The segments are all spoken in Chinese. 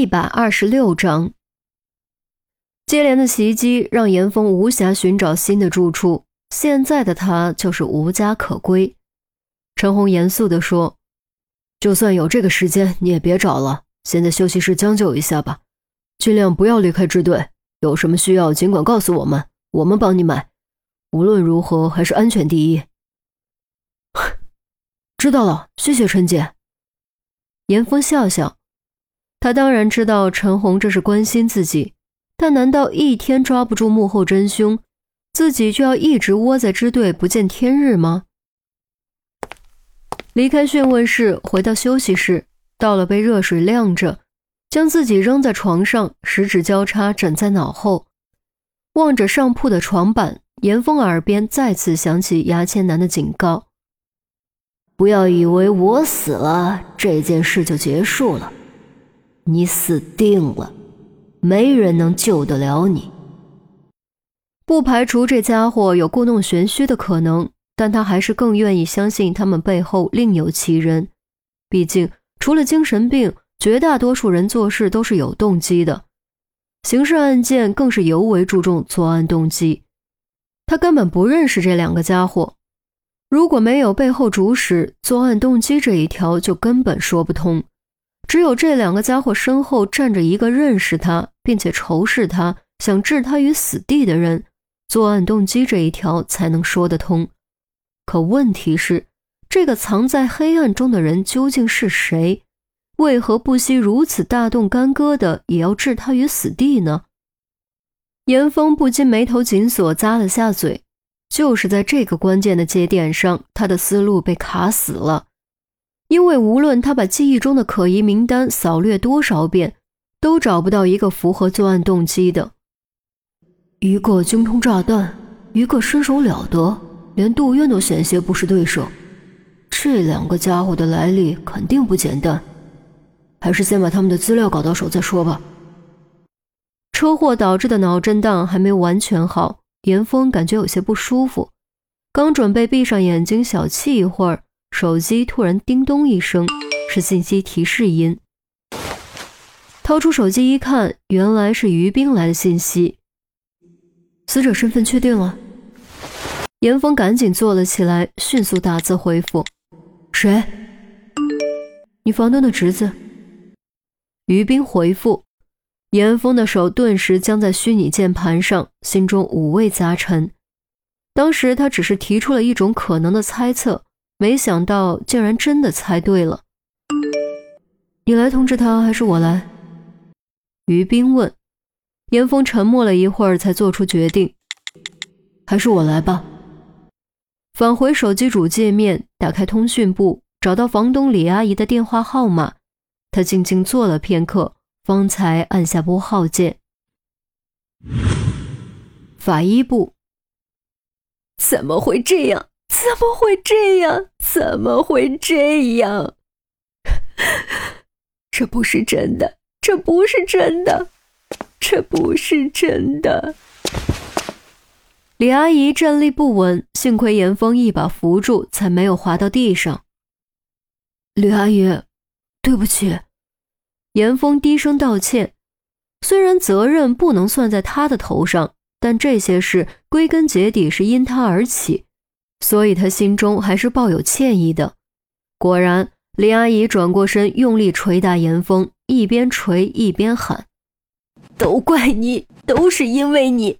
一百二十六章，接连的袭击让严峰无暇寻找新的住处，现在的他就是无家可归。陈红严肃地说：“就算有这个时间，你也别找了，先在休息室将就一下吧，尽量不要离开支队。有什么需要，尽管告诉我们，我们帮你买。无论如何，还是安全第一。”知道了，谢谢陈姐。严峰笑笑。他当然知道陈红这是关心自己，但难道一天抓不住幕后真凶，自己就要一直窝在支队不见天日吗？离开讯问室，回到休息室，倒了杯热水晾着，将自己扔在床上，十指交叉枕在脑后，望着上铺的床板，严峰耳边再次响起牙签男的警告：“不要以为我死了，这件事就结束了。”你死定了，没人能救得了你。不排除这家伙有故弄玄虚的可能，但他还是更愿意相信他们背后另有其人。毕竟，除了精神病，绝大多数人做事都是有动机的。刑事案件更是尤为注重作案动机。他根本不认识这两个家伙，如果没有背后主使，作案动机这一条就根本说不通。只有这两个家伙身后站着一个认识他并且仇视他、想置他于死地的人，作案动机这一条才能说得通。可问题是，这个藏在黑暗中的人究竟是谁？为何不惜如此大动干戈的也要置他于死地呢？严峰不禁眉头紧锁，咂了下嘴。就是在这个关键的节点上，他的思路被卡死了。因为无论他把记忆中的可疑名单扫略多少遍，都找不到一个符合作案动机的。一个精通炸弹，一个身手了得，连杜渊都险些不是对手。这两个家伙的来历肯定不简单，还是先把他们的资料搞到手再说吧。车祸导致的脑震荡还没完全好，严峰感觉有些不舒服，刚准备闭上眼睛小憩一会儿。手机突然叮咚一声，是信息提示音。掏出手机一看，原来是于冰来的信息。死者身份确定了。严峰赶紧坐了起来，迅速打字回复：“谁？你房东的侄子。”于冰回复。严峰的手顿时僵在虚拟键盘上，心中五味杂陈。当时他只是提出了一种可能的猜测。没想到竟然真的猜对了。你来通知他，还是我来？于冰问。严峰沉默了一会儿，才做出决定：还是我来吧。返回手机主界面，打开通讯部，找到房东李阿姨的电话号码。他静静坐了片刻，方才按下拨号键。法医部。怎么会这样？怎么会这样？怎么会这样？这不是真的，这不是真的，这不是真的！李阿姨站立不稳，幸亏严峰一把扶住，才没有滑到地上。李阿姨，对不起。严峰低声道歉，虽然责任不能算在他的头上，但这些事归根结底是因他而起。所以他心中还是抱有歉意的。果然，林阿姨转过身，用力捶打严峰，一边捶一边喊：“都怪你，都是因为你！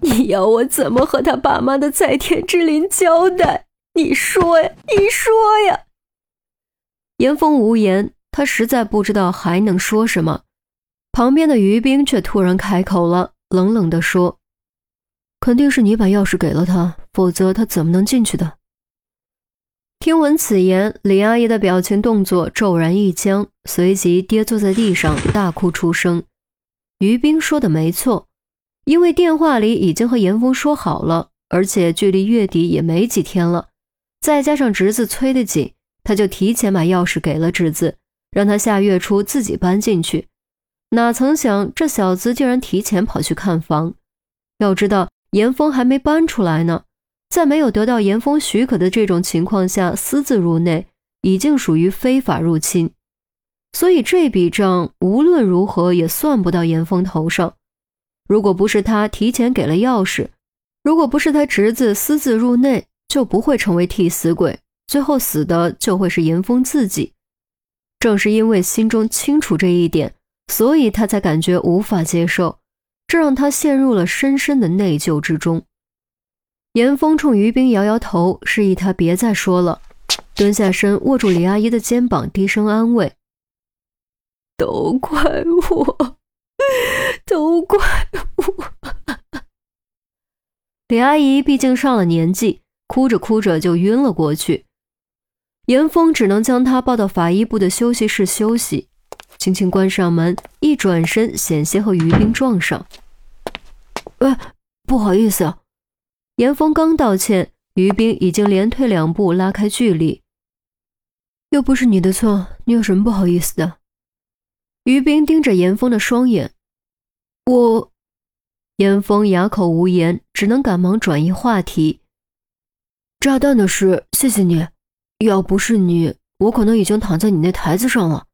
你要我怎么和他爸妈的在天之灵交代？你说呀，你说呀！”严峰无言，他实在不知道还能说什么。旁边的于冰却突然开口了，冷冷地说。肯定是你把钥匙给了他，否则他怎么能进去的？听闻此言，李阿姨的表情动作骤然一僵，随即跌坐在地上，大哭出声。于冰说的没错，因为电话里已经和严峰说好了，而且距离月底也没几天了，再加上侄子催得紧，他就提前把钥匙给了侄子，让他下月初自己搬进去。哪曾想这小子竟然提前跑去看房，要知道。严峰还没搬出来呢，在没有得到严峰许可的这种情况下私自入内，已经属于非法入侵。所以这笔账无论如何也算不到严峰头上。如果不是他提前给了钥匙，如果不是他侄子私自入内，就不会成为替死鬼，最后死的就会是严峰自己。正是因为心中清楚这一点，所以他才感觉无法接受，这让他陷入了深深的内疚之中。严峰冲于冰摇摇头，示意他别再说了，蹲下身握住李阿姨的肩膀，低声安慰：“都怪我，都怪我。”李阿姨毕竟上了年纪，哭着哭着就晕了过去。严峰只能将她抱到法医部的休息室休息，轻轻关上门，一转身险些和于冰撞上。哎，不好意思。严峰刚道歉，于冰已经连退两步，拉开距离。又不是你的错，你有什么不好意思的？于冰盯着严峰的双眼。我……严峰哑口无言，只能赶忙转移话题。炸弹的事，谢谢你。要不是你，我可能已经躺在你那台子上了。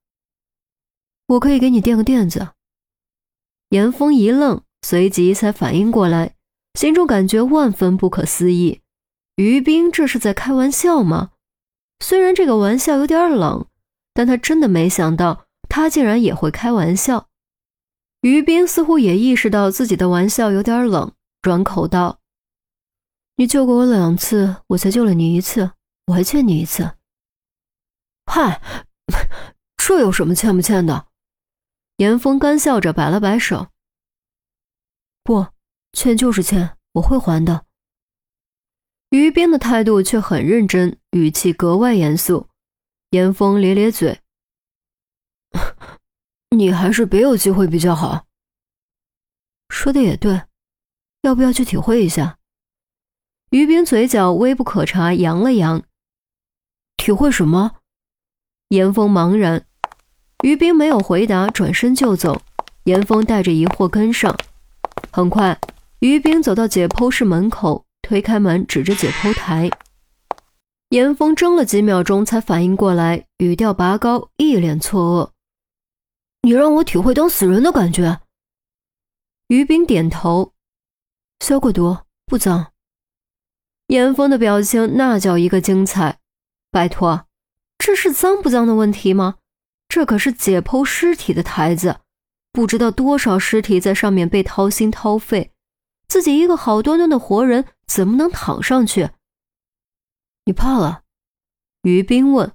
我可以给你垫个垫子。严峰一愣，随即才反应过来。心中感觉万分不可思议，于冰这是在开玩笑吗？虽然这个玩笑有点冷，但他真的没想到他竟然也会开玩笑。于冰似乎也意识到自己的玩笑有点冷，转口道：“你救过我两次，我才救了你一次，我还欠你一次。”嗨，这有什么欠不欠的？严峰干笑着摆了摆手：“不。”欠就是欠，我会还的。于冰的态度却很认真，语气格外严肃。严峰咧咧嘴：“你还是别有机会比较好。”说的也对，要不要去体会一下？于冰嘴角微不可察，扬了扬。体会什么？严峰茫然。于冰没有回答，转身就走。严峰带着疑惑跟上。很快。于冰走到解剖室门口，推开门，指着解剖台。严峰怔了几秒钟，才反应过来，语调拔高，一脸错愕：“你让我体会当死人的感觉？”于冰点头：“消过毒，不脏。”严峰的表情那叫一个精彩。拜托，这是脏不脏的问题吗？这可是解剖尸体的台子，不知道多少尸体在上面被掏心掏肺。自己一个好端端的活人，怎么能躺上去？你怕了？于斌问。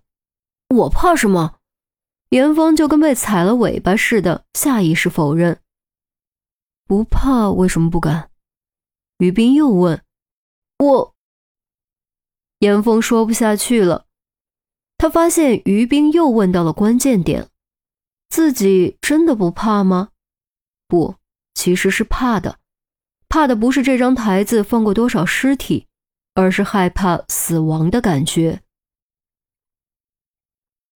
我怕什么？严峰就跟被踩了尾巴似的，下意识否认。不怕，为什么不敢？于斌又问。我。严峰说不下去了，他发现于冰又问到了关键点：自己真的不怕吗？不，其实是怕的。怕的不是这张台子放过多少尸体，而是害怕死亡的感觉。